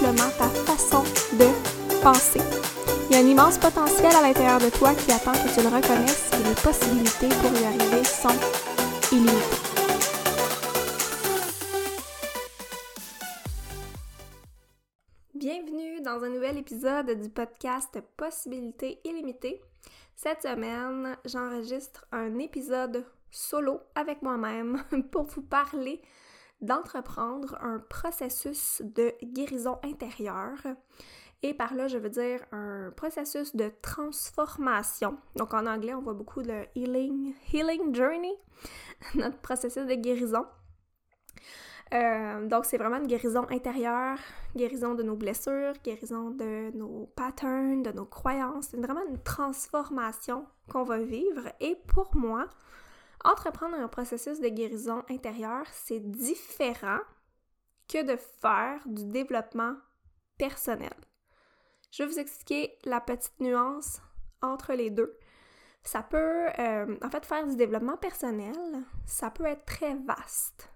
simplement ta façon de penser. Il y a un immense potentiel à l'intérieur de toi qui attend que tu le reconnaisses et les possibilités pour y arriver sont illimitées. Bienvenue dans un nouvel épisode du podcast Possibilités illimitées. Cette semaine, j'enregistre un épisode solo avec moi-même pour vous parler d'entreprendre un processus de guérison intérieure. Et par là, je veux dire un processus de transformation. Donc en anglais, on voit beaucoup de healing, healing journey, notre processus de guérison. Euh, donc c'est vraiment une guérison intérieure, guérison de nos blessures, guérison de nos patterns, de nos croyances. C'est vraiment une transformation qu'on va vivre. Et pour moi, entreprendre un processus de guérison intérieure, c'est différent que de faire du développement personnel. Je vais vous expliquer la petite nuance entre les deux. Ça peut, euh, en fait, faire du développement personnel, ça peut être très vaste.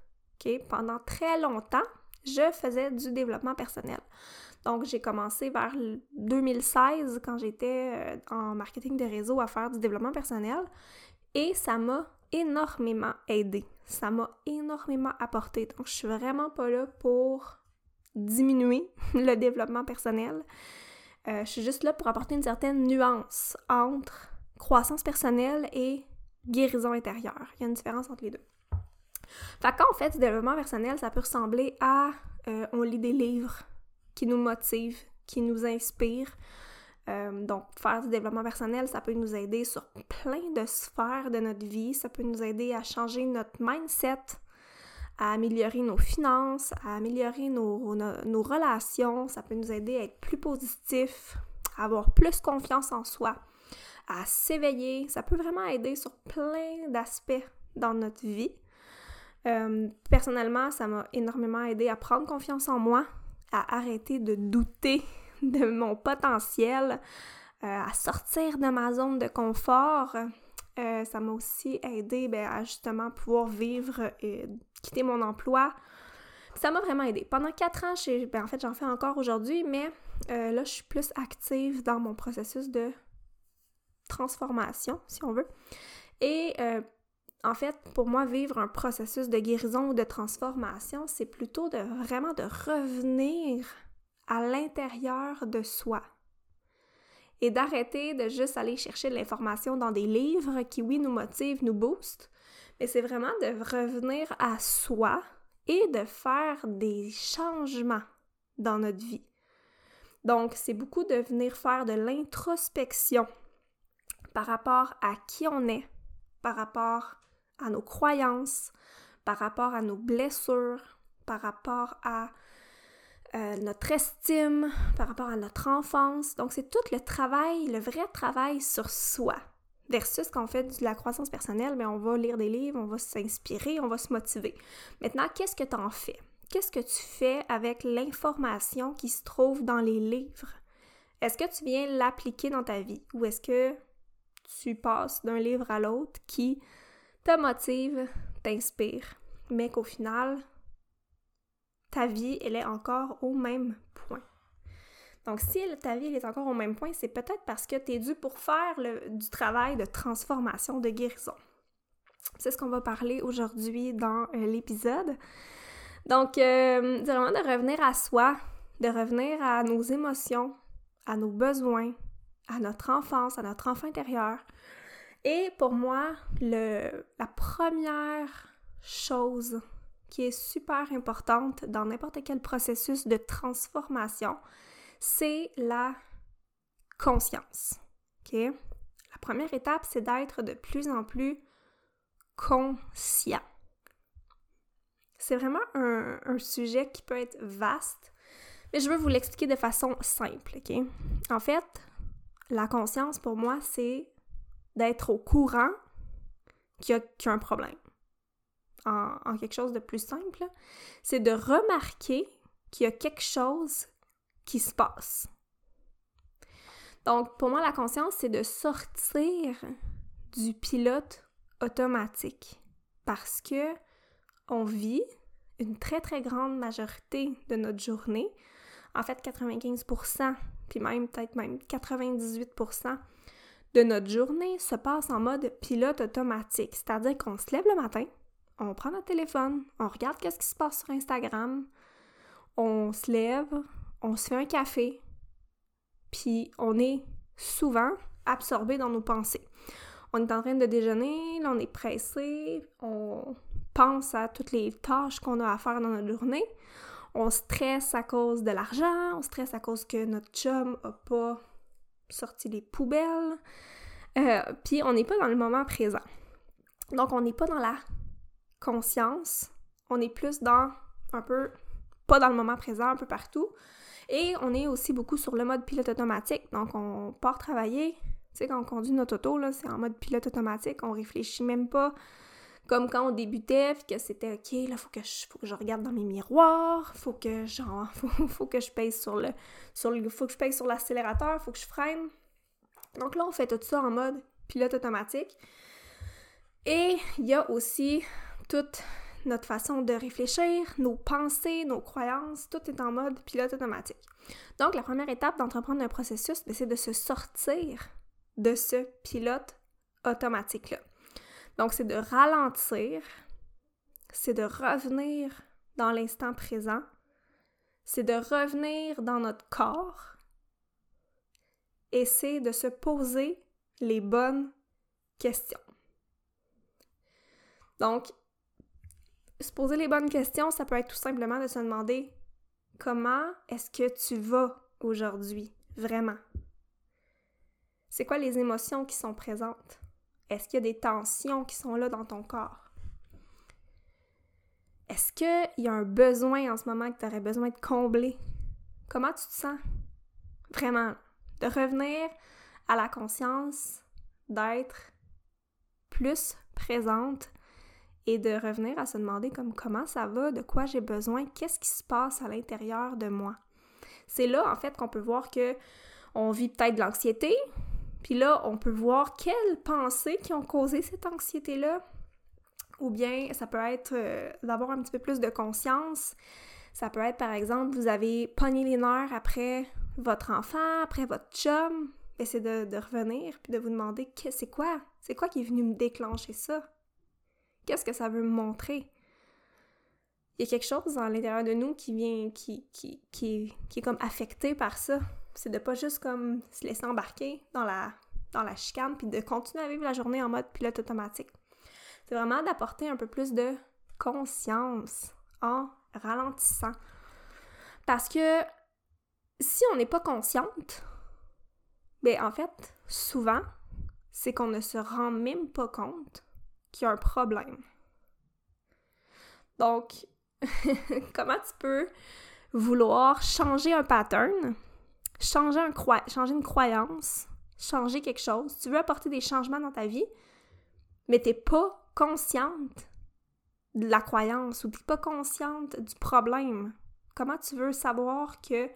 Pendant très longtemps, je faisais du développement personnel. Donc, j'ai commencé vers 2016 quand j'étais euh, en marketing de réseau à faire du développement personnel et ça m'a énormément aidé. Ça m'a énormément apporté. Donc, je suis vraiment pas là pour diminuer le développement personnel. Euh, je suis juste là pour apporter une certaine nuance entre croissance personnelle et guérison intérieure. Il y a une différence entre les deux. Fait quand on fait du développement personnel, ça peut ressembler à euh, on lit des livres qui nous motivent, qui nous inspirent, euh, donc, faire du développement personnel, ça peut nous aider sur plein de sphères de notre vie. Ça peut nous aider à changer notre mindset, à améliorer nos finances, à améliorer nos, relations. Ça peut nous aider à être plus positif, à avoir plus confiance en soi, à s'éveiller. Ça peut vraiment aider sur plein d'aspects dans notre vie. Euh, personnellement, ça m'a énormément aidé à prendre confiance en moi, à arrêter de douter de mon potentiel, euh, à sortir de ma zone de confort. Euh, ça m'a aussi aidé ben, à justement pouvoir vivre et quitter mon emploi. Ça m'a vraiment aidé. Pendant quatre ans, ben, en fait, j'en fais encore aujourd'hui, mais euh, là, je suis plus active dans mon processus de transformation, si on veut. Et en fait, pour moi, vivre un processus de guérison ou de transformation, c'est plutôt de vraiment de revenir à l'intérieur de soi. Et d'arrêter de juste aller chercher de l'information dans des livres qui, oui, nous motivent, nous boostent, mais c'est vraiment de revenir à soi et de faire des changements dans notre vie. Donc, c'est beaucoup de venir faire de l'introspection par rapport à qui on est, par rapport à nos croyances, par rapport à nos blessures, par rapport à euh, notre estime, par rapport à notre enfance. Donc, c'est tout le travail, le vrai travail sur soi. Versus quand on fait de la croissance personnelle, mais on va lire des livres, on va s'inspirer, on va se motiver. Maintenant, qu'est-ce que tu en fais? Qu'est-ce que tu fais avec l'information qui se trouve dans les livres? Est-ce que tu viens l'appliquer dans ta vie ou est-ce que tu passes d'un livre à l'autre qui te motive, t'inspire, mais qu'au final, ta vie, elle est encore au même point. Donc, si ta vie elle est encore au même point, c'est peut-être parce que tu es dû pour faire du travail de transformation, de guérison. C'est ce qu'on va parler aujourd'hui dans euh, l'épisode. Donc, euh, vraiment de revenir à soi, de revenir à nos émotions, à nos besoins, à notre enfance, à notre enfant intérieur. Et pour moi, la première chose qui est super importante dans n'importe quel processus de transformation, c'est la conscience. La première étape, c'est d'être de plus en plus conscient. C'est vraiment un, sujet qui peut être vaste, Mais je veux vous l'expliquer de façon simple, OK? En fait, la conscience, pour moi, c'est d'être au courant qu'il y, a un problème. En, quelque chose de plus simple, c'est de remarquer qu'il y a quelque chose qui se passe. Donc, pour moi, la conscience, c'est de sortir du pilote automatique parce que on vit une très très grande majorité de notre journée, en fait 95%, puis même peut-être même 98% de notre journée se passe en mode pilote automatique, c'est-à-dire qu'on se lève le matin, on prend notre téléphone, on regarde qu'est-ce qui se passe sur Instagram, on se lève, on se fait un café, puis on est souvent absorbé dans nos pensées. On est en train de déjeuner, on est pressé, on pense à toutes les tâches qu'on a à faire dans notre journée. On stresse à cause de l'argent, on stresse à cause que notre chum a pas sorti les poubelles. Euh, puis on n'est pas dans le moment présent. Donc on n'est pas dans la conscience, on est plus dans un peu pas dans le moment présent un peu partout. Et on est aussi beaucoup sur le mode pilote automatique. Donc on part travailler, tu sais quand on conduit notre auto là, c'est en mode pilote automatique, on réfléchit même pas comme quand on débutait, puis que c'était OK, là, faut que, je, faut que je regarde dans mes miroirs, faut que, faut, que je pèse sur le, sur le... Faut que je pèse sur l'accélérateur, faut que je freine. Donc là, on fait tout ça en mode pilote automatique. Et il y a aussi toute notre façon de réfléchir, nos pensées, nos croyances, tout est en mode pilote automatique. Donc, la première étape d'entreprendre un processus, ben, c'est de se sortir de ce pilote automatique-là. Donc, c'est de ralentir, c'est de revenir dans l'instant présent, c'est de revenir dans notre corps et c'est de se poser les bonnes questions. Donc, se poser les bonnes questions, ça peut être tout simplement de se demander comment est-ce que tu vas aujourd'hui, vraiment? C'est quoi les émotions qui sont présentes? Est-ce qu'il y a des tensions qui sont là dans ton corps? Est-ce qu'il y a un besoin en ce moment que tu aurais besoin de combler? Comment tu te sens? Vraiment, de revenir à la conscience, d'être plus présente et de revenir à se demander comme comment ça va, de quoi j'ai besoin, qu'est-ce qui se passe à l'intérieur de moi. C'est là en fait qu'on peut voir que on vit peut-être de l'anxiété, puis là on peut voir quelles pensées qui ont causé cette anxiété-là. Ou bien ça peut être euh, d'avoir un petit peu plus de conscience. Ça peut être par exemple vous avez pogné les nerfs après votre enfant, après votre chum, c'est de, de revenir puis de vous demander c'est quoi, c'est quoi qui est venu me déclencher ça? Qu'est-ce que ça veut montrer? Il y a quelque chose à l'intérieur de nous qui vient, qui, qui, qui, qui est comme affecté par ça. C'est de pas juste comme se laisser embarquer dans la, dans la chicane puis de continuer à vivre la journée en mode pilote automatique. C'est vraiment d'apporter un peu plus de conscience en ralentissant. Parce que si on n'est pas consciente, ben en fait, souvent, c'est qu'on ne se rend même pas compte qu'il y a un problème. Donc, comment tu peux vouloir changer un pattern, changer, un changer une croyance, changer quelque chose, tu veux apporter des changements dans ta vie, mais tu n'es pas consciente de la croyance ou tu n'es pas consciente du problème. Comment tu veux savoir qu'il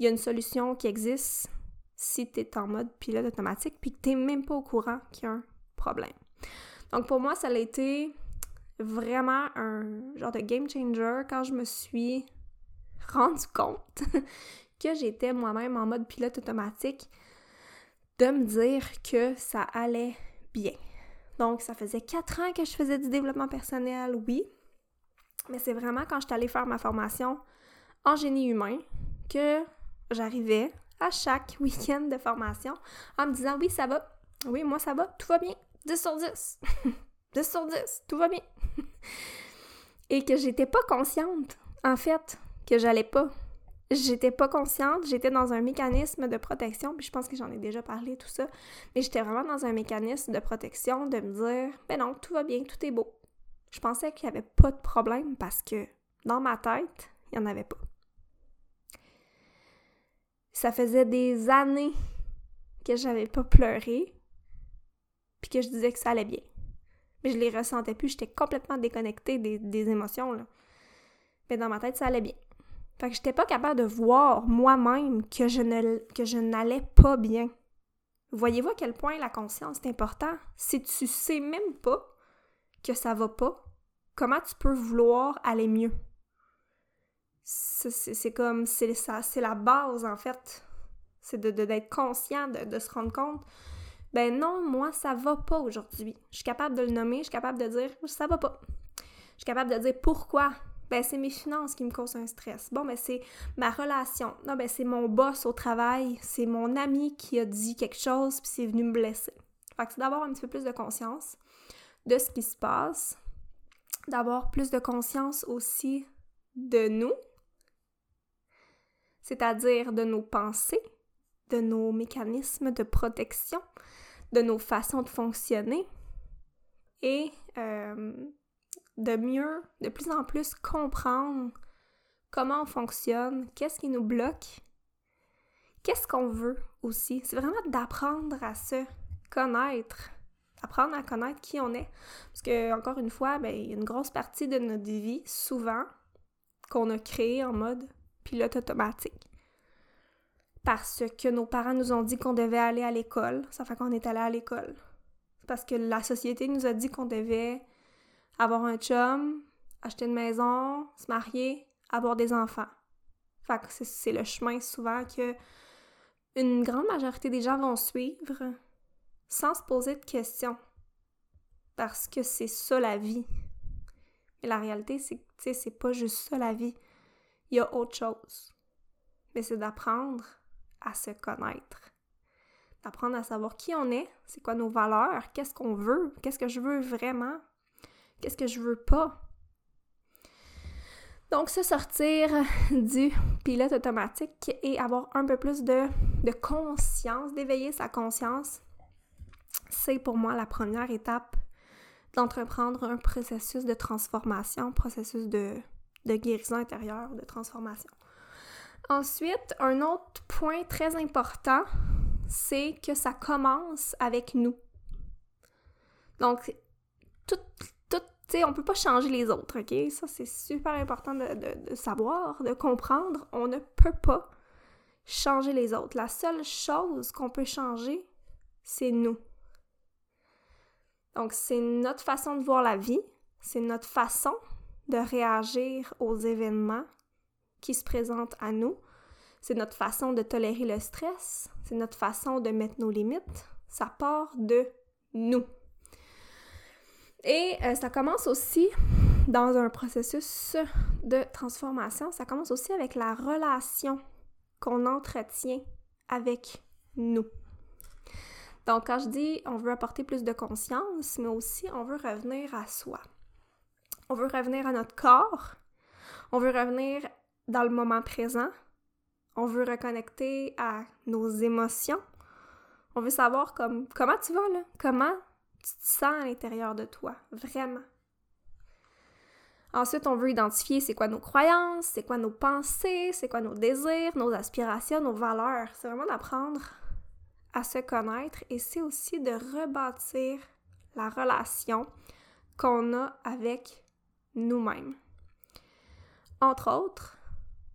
y a une solution qui existe si tu es en mode pilote automatique puis que tu n'es même pas au courant qu'il y a un problème? Donc pour moi, ça a été vraiment un genre de game changer quand je me suis rendu compte que j'étais moi-même en mode pilote automatique de me dire que ça allait bien. Donc ça faisait quatre ans que je faisais du développement personnel, oui, mais c'est vraiment quand je suis allée faire ma formation en génie humain que j'arrivais à chaque week-end de formation en me disant oui, ça va, oui, moi ça va, tout va bien, 10 sur 10. 10 sur 10, tout va bien. Et que j'étais pas consciente, en fait, que j'allais pas. J'étais pas consciente, j'étais dans un mécanisme de protection, puis je pense que j'en ai déjà parlé, tout ça, mais j'étais vraiment dans un mécanisme de protection, de me dire, ben non, tout va bien, tout est beau. Je pensais qu'il y avait pas de problème parce que dans ma tête, il y en avait pas. Ça faisait des années que j'avais pas pleuré, puis que je disais que ça allait bien. Mais je les ressentais plus, j'étais complètement déconnectée des, émotions. Mais dans ma tête, ça allait bien. Fait que j'étais pas capable de voir moi-même que je n'allais pas bien. Voyez-vous à quel point la conscience est important? Si tu sais même pas que ça va pas, comment tu peux vouloir aller mieux? C'est comme, c'est la base en fait. C'est de, d'être conscient, de, de se rendre compte. Ben non, moi, ça va pas aujourd'hui. Je suis capable de le nommer, je suis capable de dire, ça va pas. Je suis capable de dire pourquoi ben c'est mes finances qui me causent un stress. Bon, ben c'est ma relation. Non, ben c'est mon boss au travail, c'est mon ami qui a dit quelque chose puis c'est venu me blesser. Fait que c'est d'avoir un petit peu plus de conscience de ce qui se passe, d'avoir plus de conscience aussi de nous, c'est-à-dire de nos pensées, de nos mécanismes de protection, de nos façons de fonctionner et euh, de mieux, de plus en plus comprendre comment on fonctionne, qu'est-ce qui nous bloque, qu'est-ce qu'on veut aussi. C'est vraiment d'apprendre à se connaître, apprendre à connaître qui on est. Parce que, encore une fois, ben, il y a une grosse partie de notre vie, souvent, qu'on a créé en mode pilote automatique. Parce que nos parents nous ont dit qu'on devait aller à l'école, ça fait qu'on est allé à l'école. Parce que la société nous a dit qu'on devait avoir un chum, acheter une maison, se marier, avoir des enfants. Fait que c'est le chemin souvent que une grande majorité des gens vont suivre sans se poser de questions. Parce que c'est ça la vie. Mais la réalité, c'est que c'est pas juste ça la vie. Il y a autre chose. Mais c'est d'apprendre à se connaître. D'apprendre à savoir qui on est, c'est quoi nos valeurs, qu'est-ce qu'on veut, qu'est-ce que je veux vraiment, Qu'est-ce que je veux pas? Donc, se sortir du pilote automatique et avoir un peu plus de, conscience, d'éveiller sa conscience, c'est pour moi la première étape d'entreprendre un processus de transformation, processus de, de guérison intérieure, de transformation. Ensuite, un autre point très important, c'est que ça commence avec nous. Donc, tout, tu sais, on peut pas changer les autres, ok? Ça, c'est super important de, savoir, de comprendre. On ne peut pas changer les autres. La seule chose qu'on peut changer, c'est nous. Donc, c'est notre façon de voir la vie, c'est notre façon de réagir aux événements qui se présentent à nous, c'est notre façon de tolérer le stress, c'est notre façon de mettre nos limites. Ça part de nous. Et euh, ça commence aussi dans un processus de transformation, ça commence aussi avec la relation qu'on entretient avec nous. Donc, quand je dis on veut apporter plus de conscience, mais aussi on veut revenir à soi. On veut revenir à notre corps. On veut revenir dans le moment présent. On veut reconnecter à nos émotions. On veut savoir comme, comment tu vas là, comment tu te sens à l'intérieur de toi, vraiment? Ensuite, on veut identifier c'est quoi nos croyances, c'est quoi nos pensées, c'est quoi nos désirs, nos aspirations, nos valeurs. C'est vraiment d'apprendre à se connaître et c'est aussi de rebâtir la relation qu'on a avec nous-mêmes. Entre autres,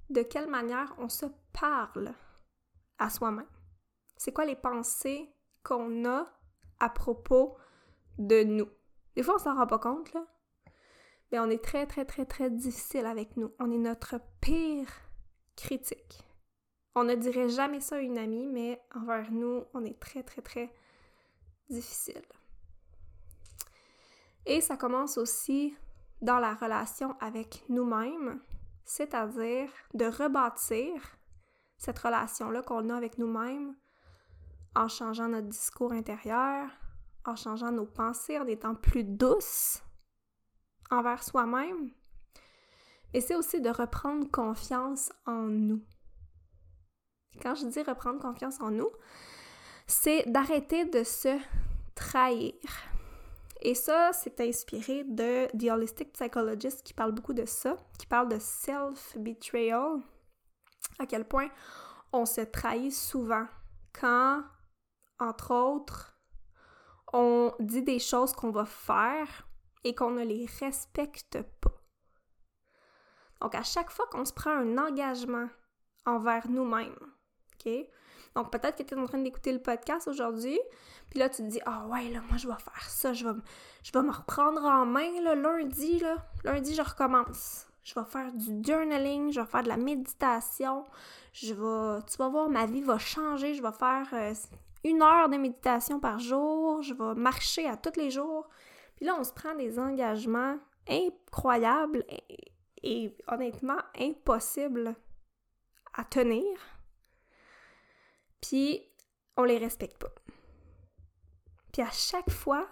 de quelle manière on se parle à soi-même. C'est quoi les pensées qu'on a à propos de nous? Des fois, on s'en rend pas compte. Mais on est très, très, très, très difficile avec nous. On est notre pire critique. On ne dirait jamais ça à une amie, mais envers nous, on est très, très, très difficile. Et ça commence aussi dans la relation avec nous-mêmes, c'est-à-dire de rebâtir cette relation-là qu'on a avec nous-mêmes en changeant notre discours intérieur, en changeant nos pensées, en étant plus douces envers soi-même. Et c'est aussi de reprendre confiance en nous. Quand je dis reprendre confiance en nous, c'est d'arrêter de se trahir. Et ça, c'est inspiré de The Holistic Psychologist qui parle beaucoup de ça, qui parle de self-betrayal, à quel point on se trahit souvent quand, entre autres, on dit des choses qu'on va faire et qu'on ne les respecte pas. Donc, à chaque fois qu'on se prend un engagement envers nous-mêmes, OK? Donc, peut-être que tu es en train d'écouter le podcast aujourd'hui, puis là, tu te dis, ah ouais, là, moi, je vais faire ça, je vais, je vais me reprendre en main, lundi, là, lundi, je recommence. Je vais faire du journaling, je vais faire de la méditation, je vais, tu vas voir, ma vie va changer, je vais faire euh, une heure de méditation par jour, je vais marcher à tous les jours. Puis là, on se prend des engagements incroyables et honnêtement impossibles à tenir. Puis on les respecte pas. Puis à chaque fois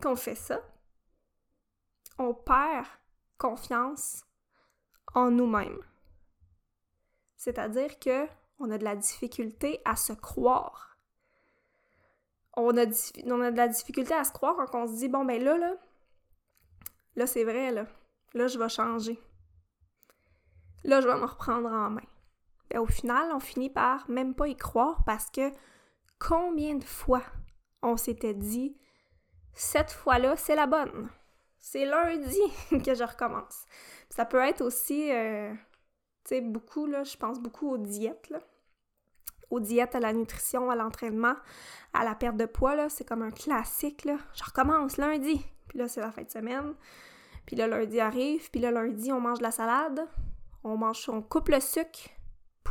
qu'on fait ça, on perd confiance en nous-mêmes. C'est-à-dire que on a de la difficulté à se croire. On a, de la difficulté à se croire quand on se dit bon ben là là là c'est vrai là là je vais changer. Là je vais me reprendre en main. Et au final, on finit par même pas y croire parce que combien de fois on s'était dit cette fois-là, c'est la bonne. C'est lundi que je recommence. Ça peut être aussi, euh, tu sais, beaucoup, là, je pense beaucoup aux diètes, là. Aux diètes, à la nutrition, à l'entraînement, à la perte de poids, là. C'est comme un classique, là. Je recommence lundi. Puis là, c'est la fin de semaine. Puis là, lundi arrive. Puis là, lundi, on mange de la salade. On mange, on coupe le sucre.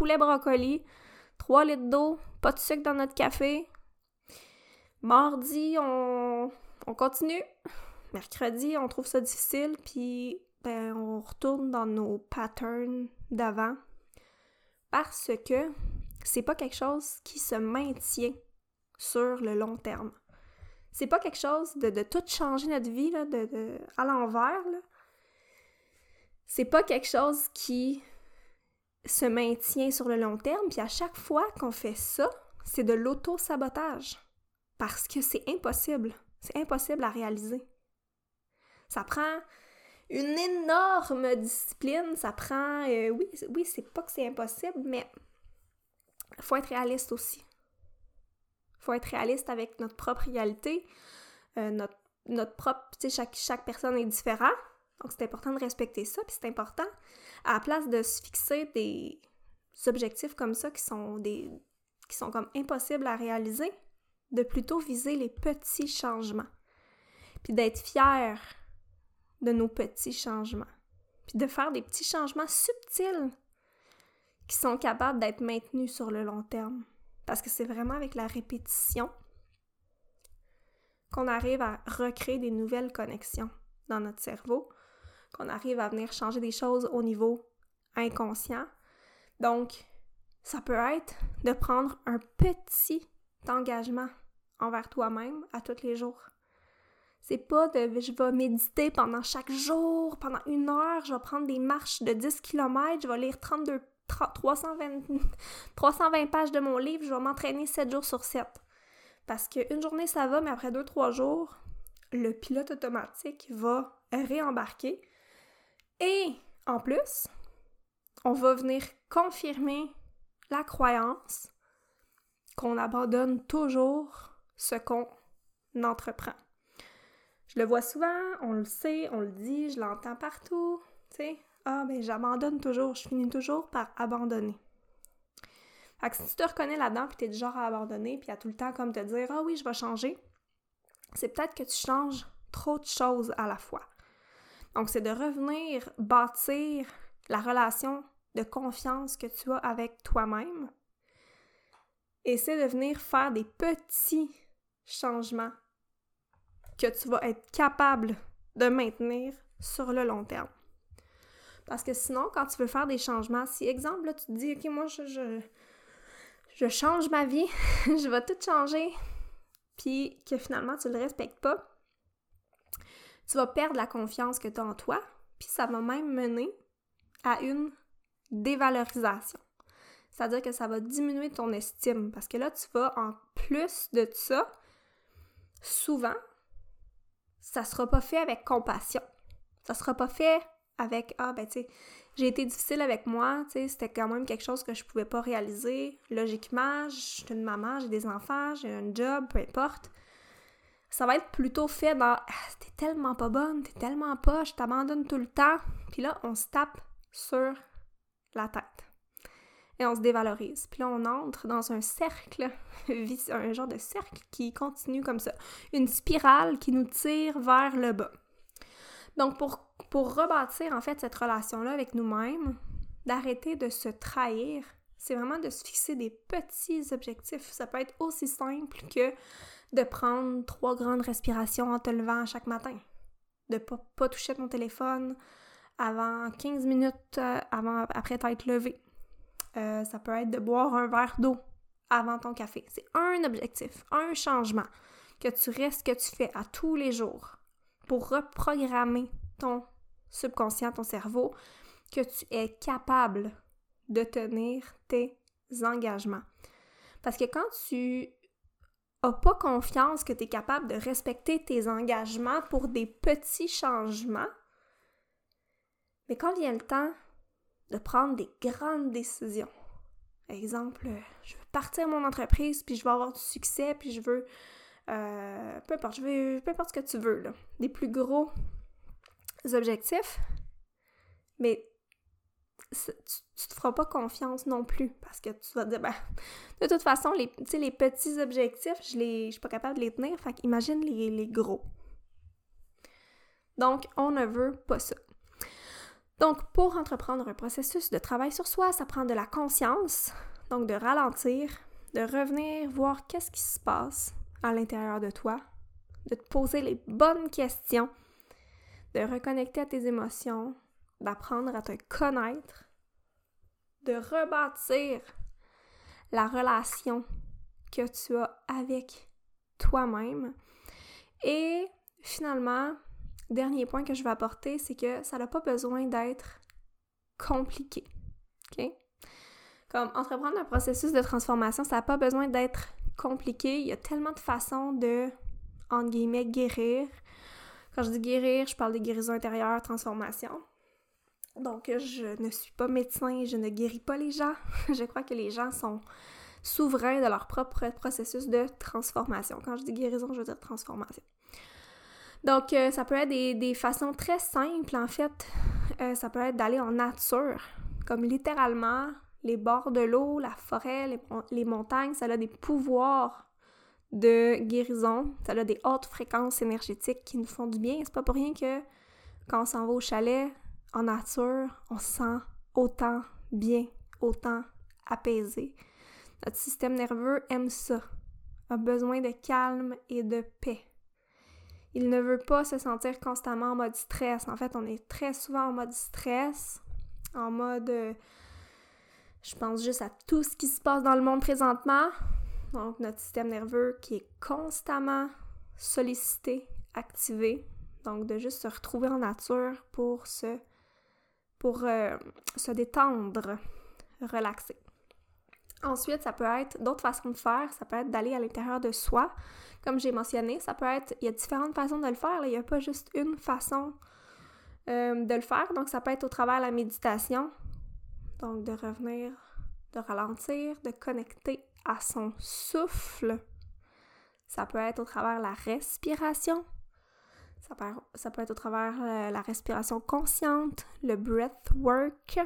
Poulet brocoli. 3 litres d'eau. Pas de sucre dans notre café. Mardi, on, on continue. Mercredi, on trouve ça difficile, puis ben, on retourne dans nos patterns d'avant parce que c'est pas quelque chose qui se maintient sur le long terme. C'est pas quelque chose de, de tout changer notre vie là, de, à l'envers. C'est pas quelque chose qui se maintient sur le long terme, puis à chaque fois qu'on fait ça, c'est de l'auto-sabotage. Parce que c'est impossible. C'est impossible à réaliser. Ça prend une énorme discipline, ça prend... Euh, oui, oui c'est pas que c'est impossible, mais faut être réaliste aussi. faut être réaliste avec notre propre réalité, euh, notre, notre propre... Tu sais, chaque, chaque personne est différente, donc c'est important de respecter ça, puis c'est important, à la place de se fixer des objectifs comme ça qui sont des qui sont comme impossibles à réaliser, de plutôt viser les petits changements. Puis d'être fier de nos petits changements. Puis de faire des petits changements subtils qui sont capables d'être maintenus sur le long terme. Parce que c'est vraiment avec la répétition qu'on arrive à recréer des nouvelles connexions dans notre cerveau, qu'on arrive à venir changer des choses au niveau inconscient. Donc, ça peut être de prendre un petit engagement envers toi-même à tous les jours. C'est pas de je vais méditer pendant chaque jour, pendant une heure, je vais prendre des marches de 10 km, je vais lire 32, 320, 320 pages de mon livre, je vais m'entraîner 7 jours sur 7. Parce qu'une journée ça va, mais après 2-3 jours, le pilote automatique va réembarquer. Et en plus, on va venir confirmer la croyance qu'on abandonne toujours ce qu'on entreprend. Je le vois souvent, on le sait, on le dit, je l'entends partout, tu sais. Ah, ben j'abandonne toujours, je finis toujours par abandonner. Fait que si tu te reconnais là-dedans, puis t'es du genre à abandonner, puis à tout le temps comme te dire « Ah oui, je vais changer », c'est peut-être que tu changes trop de choses à la fois. Donc, c'est de revenir bâtir la relation de confiance que tu as avec toi-même. Et c'est de venir faire des petits changements que tu vas être capable de maintenir sur le long terme. Parce que sinon, quand tu veux faire des changements, si exemple, là, tu te dis, OK, moi, je, je, change ma vie, je vais tout changer, puis que finalement, tu ne le respectes pas, tu vas perdre la confiance que tu as en toi, puis ça va même mener à une dévalorisation. C'est-à-dire que ça va diminuer ton estime, parce que là, tu vas, en plus de ça, souvent, ça sera pas fait avec compassion. Ça sera pas fait avec Ah, ben, tu sais, j'ai été difficile avec moi, tu sais, c'était quand même quelque chose que je pouvais pas réaliser. Logiquement, je suis une maman, j'ai des enfants, j'ai un job, peu importe. Ça va être plutôt fait dans ah, T'es tellement pas bonne, t'es tellement pas, je t'abandonne tout le temps. Puis là, on se tape sur la tête. Et on se dévalorise. Puis là, on entre dans un cercle, un genre de cercle qui continue comme ça. Une spirale qui nous tire vers le bas. Donc, pour, pour rebâtir en fait cette relation-là avec nous-mêmes, d'arrêter de se trahir, c'est vraiment de se fixer des petits objectifs. Ça peut être aussi simple que de prendre trois grandes respirations en te levant chaque matin, de pas, pas toucher ton téléphone avant 15 minutes euh, avant, après t'être levé. Euh, ça peut être de boire un verre d'eau avant ton café. C'est un objectif, un changement que tu restes, que tu fais à tous les jours pour reprogrammer ton subconscient, ton cerveau, que tu es capable de tenir tes engagements. Parce que quand tu pas confiance que tu es capable de respecter tes engagements pour des petits changements, mais quand vient le temps de prendre des grandes décisions, exemple, je veux partir mon entreprise, puis je veux avoir du succès, puis je veux euh, peu importe, je veux, peu importe ce que tu veux, là. Des plus gros objectifs, mais tu, tu, te feras pas confiance non plus parce que tu vas te dire, ben, de toute façon, les, petits objectifs, je, je suis pas capable de les tenir, fait imagine les, les gros. Donc, on ne veut pas ça. Donc, pour entreprendre un processus de travail sur soi, ça prend de la conscience, donc de ralentir, de revenir voir qu'est-ce qui se passe, à l'intérieur de toi, de te poser les bonnes questions, de reconnecter à tes émotions, d'apprendre à te connaître, de rebâtir la relation que tu as avec toi-même. Et finalement, dernier point que je vais apporter, c'est que ça n'a pas besoin d'être compliqué. Comme entreprendre un processus de transformation, ça n'a pas besoin d'être compliqué. Il y a tellement de façons de, guérir. Quand je dis guérir, je parle de guérison intérieure, transformation. Donc, je ne suis pas médecin, je ne guéris pas les gens. je crois que les gens sont souverains de leur propre processus de transformation. Quand je dis guérison, je veux dire transformation. Donc, euh, ça peut être des, façons très simples, en fait. Euh, ça peut être d'aller en nature, comme littéralement les bords de l'eau, la forêt, les, montagnes, ça a des pouvoirs de guérison, ça a des hautes fréquences énergétiques qui nous font du bien. C'est pas pour rien que quand on s'en va au chalet, en nature, on se sent autant bien, autant apaisé. Notre système nerveux aime ça, a besoin de calme et de paix. Il ne veut pas se sentir constamment en mode stress. En fait, on est très souvent en mode stress, en mode euh, je pense juste à tout ce qui se passe dans le monde présentement. Donc, notre système nerveux qui est constamment sollicité, activé. Donc, de juste se retrouver en nature pour se, pour, euh, se détendre, relaxer. Ensuite, ça peut être d'autres façons de faire. Ça peut être d'aller à l'intérieur de soi. Comme j'ai mentionné, ça peut être. Il y a différentes façons de le faire. Il n'y a pas juste une façon euh, de le faire. Donc, ça peut être au travers de la méditation. Donc, de revenir, de ralentir, de connecter à son souffle. Ça peut être au travers la respiration. Ça peut, être au travers euh, la respiration consciente, le breath work.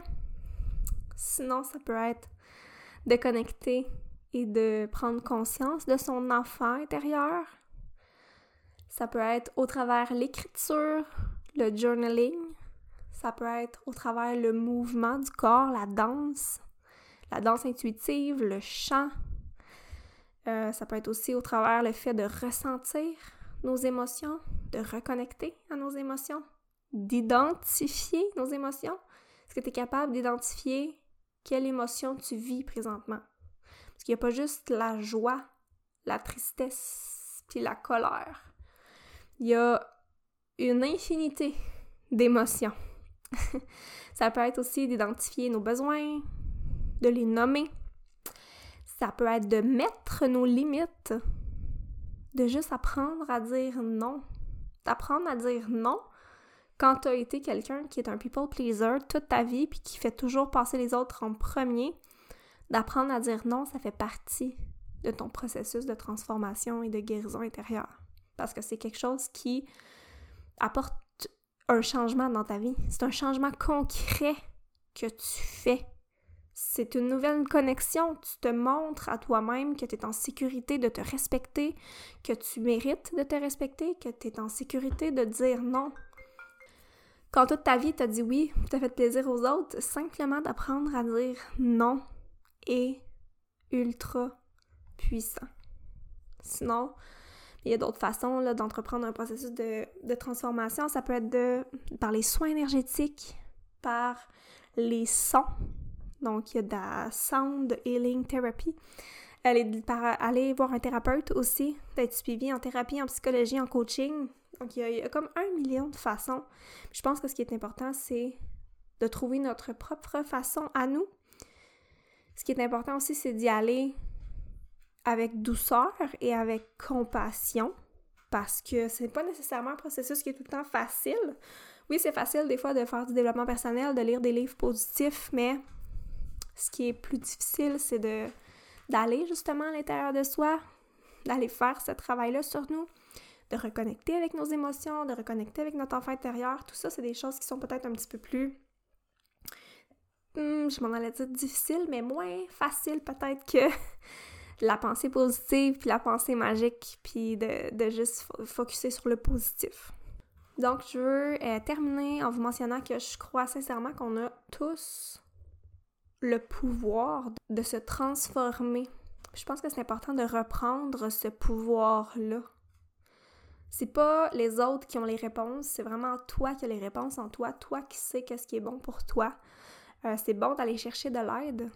Sinon, ça peut être de connecter et de prendre conscience de son enfant intérieur. Ça peut être au travers l'écriture, le journaling, ça peut être au travers le mouvement du corps, la danse, la danse intuitive, le chant. Euh, ça peut être aussi au travers le fait de ressentir nos émotions, de reconnecter à nos émotions, d'identifier nos émotions. Est-ce que tu es capable d'identifier quelle émotion tu vis présentement? Parce qu'il n'y a pas juste la joie, la tristesse, puis la colère. Il y a une infinité d'émotions. ça peut être aussi d'identifier nos besoins, de les nommer. Ça peut être de mettre nos limites, de juste apprendre à dire non. D'apprendre à dire non, quand tu as été quelqu'un qui est un people pleaser toute ta vie puis qui fait toujours passer les autres en premier, d'apprendre à dire non, ça fait partie de ton processus de transformation et de guérison intérieure. Parce que c'est quelque chose qui apporte un changement dans ta vie. C'est un changement concret que tu fais. C'est une nouvelle connexion. Tu te montres à toi-même que tu es en sécurité de te respecter, que tu mérites de te respecter, que tu es en sécurité de dire non. Quand toute ta vie t'as dit oui, t'as fait plaisir aux autres, simplement d'apprendre à dire non est ultra puissant. Sinon, il y a d'autres façons d'entreprendre un processus de, transformation. Ça peut être de, par les soins énergétiques, par les sons. Donc, il y a de la Sound Healing Therapy. Aller, voir un thérapeute aussi, d'être suivi en thérapie, en psychologie, en coaching. Donc, il y, a, comme un million de façons. je pense que ce qui est important, c'est de trouver notre propre façon à nous. Ce qui est important aussi, c'est d'y aller avec douceur et avec compassion parce que c'est pas nécessairement un processus qui est tout le temps facile. Oui, c'est facile des fois de faire du développement personnel, de lire des livres positifs, mais ce qui est plus difficile, c'est de d'aller justement à l'intérieur de soi, d'aller faire ce travail-là sur nous, de reconnecter avec nos émotions, de reconnecter avec notre enfant intérieur. Tout ça, c'est des choses qui sont peut-être un petit peu plus hmm, je m'en allais dire difficile, mais moins facile peut-être que la pensée positive, puis la pensée magique, puis de, juste focuser sur le positif. Donc, je veux euh, terminer en vous mentionnant que je crois sincèrement qu'on a tous le pouvoir de se transformer. Je pense que c'est important de reprendre ce pouvoir-là. C'est pas les autres qui ont les réponses, c'est vraiment toi qui as les réponses en toi, toi qui sais qu'est-ce qui est bon pour toi. Euh, c'est bon d'aller chercher de l'aide.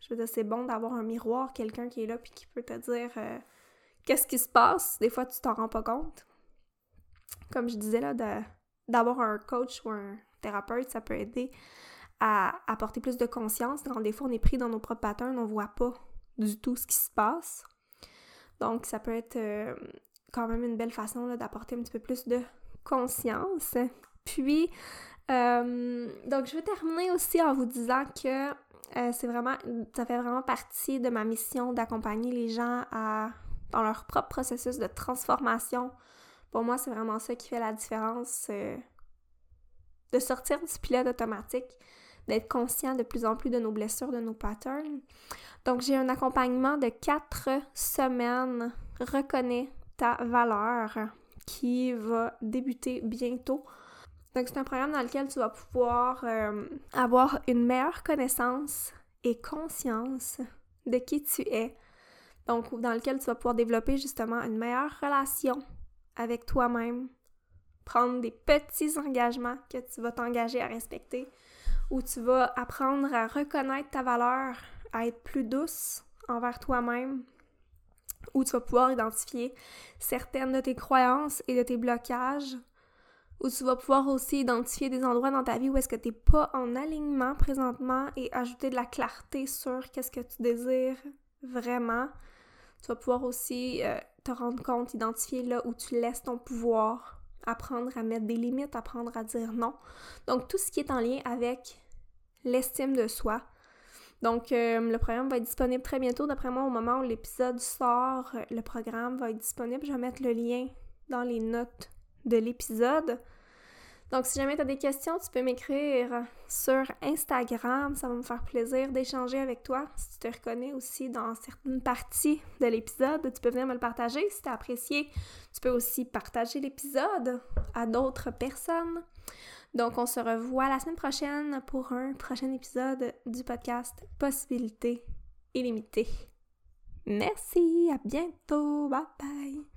Je veux dire, c'est bon d'avoir un miroir, quelqu'un qui est là puis qui peut te dire euh, qu'est-ce qui se passe? Des fois, tu t'en rends pas compte. Comme je disais là, d'avoir un coach ou un thérapeute, ça peut aider à apporter plus de conscience. Quand des fois, on est pris dans nos propres patterns, on voit pas du tout ce qui se passe. Donc, ça peut être euh, quand même une belle façon d'apporter un petit peu plus de conscience. Puis, euh, donc, je vais terminer aussi en vous disant que euh, c'est vraiment, ça fait vraiment partie de ma mission d'accompagner les gens à, dans leur propre processus de transformation. Pour moi, c'est vraiment ça qui fait la différence. De sortir du pilote automatique, d'être conscient de plus en plus de nos blessures, de nos patterns. Donc, j'ai un accompagnement de quatre semaines. Reconnais ta valeur qui va débuter bientôt. Donc, c'est un programme dans lequel tu vas pouvoir euh, avoir une meilleure connaissance et conscience de qui tu es. Donc, dans lequel tu vas pouvoir développer justement une meilleure relation avec toi-même, prendre des petits engagements que tu vas t'engager à respecter, où tu vas apprendre à reconnaître ta valeur, à être plus douce envers toi-même, où tu vas pouvoir identifier certaines de tes croyances et de tes blocages où tu vas pouvoir aussi identifier des endroits dans ta vie où est-ce que tu n'es pas en alignement présentement et ajouter de la clarté sur qu'est-ce que tu désires vraiment. Tu vas pouvoir aussi euh, te rendre compte, identifier là où tu laisses ton pouvoir, apprendre à mettre des limites, apprendre à dire non. Donc tout ce qui est en lien avec l'estime de soi. Donc euh, le programme va être disponible très bientôt. D'après moi, au moment où l'épisode sort, le programme va être disponible. Je vais mettre le lien dans les notes de l'épisode. Donc, si jamais tu as des questions, tu peux m'écrire sur Instagram. Ça va me faire plaisir d'échanger avec toi. Si tu te reconnais aussi dans certaines parties de l'épisode, tu peux venir me le partager. Si tu as apprécié, tu peux aussi partager l'épisode à d'autres personnes. Donc, on se revoit la semaine prochaine pour un prochain épisode du podcast Possibilités illimitées. Merci, à bientôt, bye bye!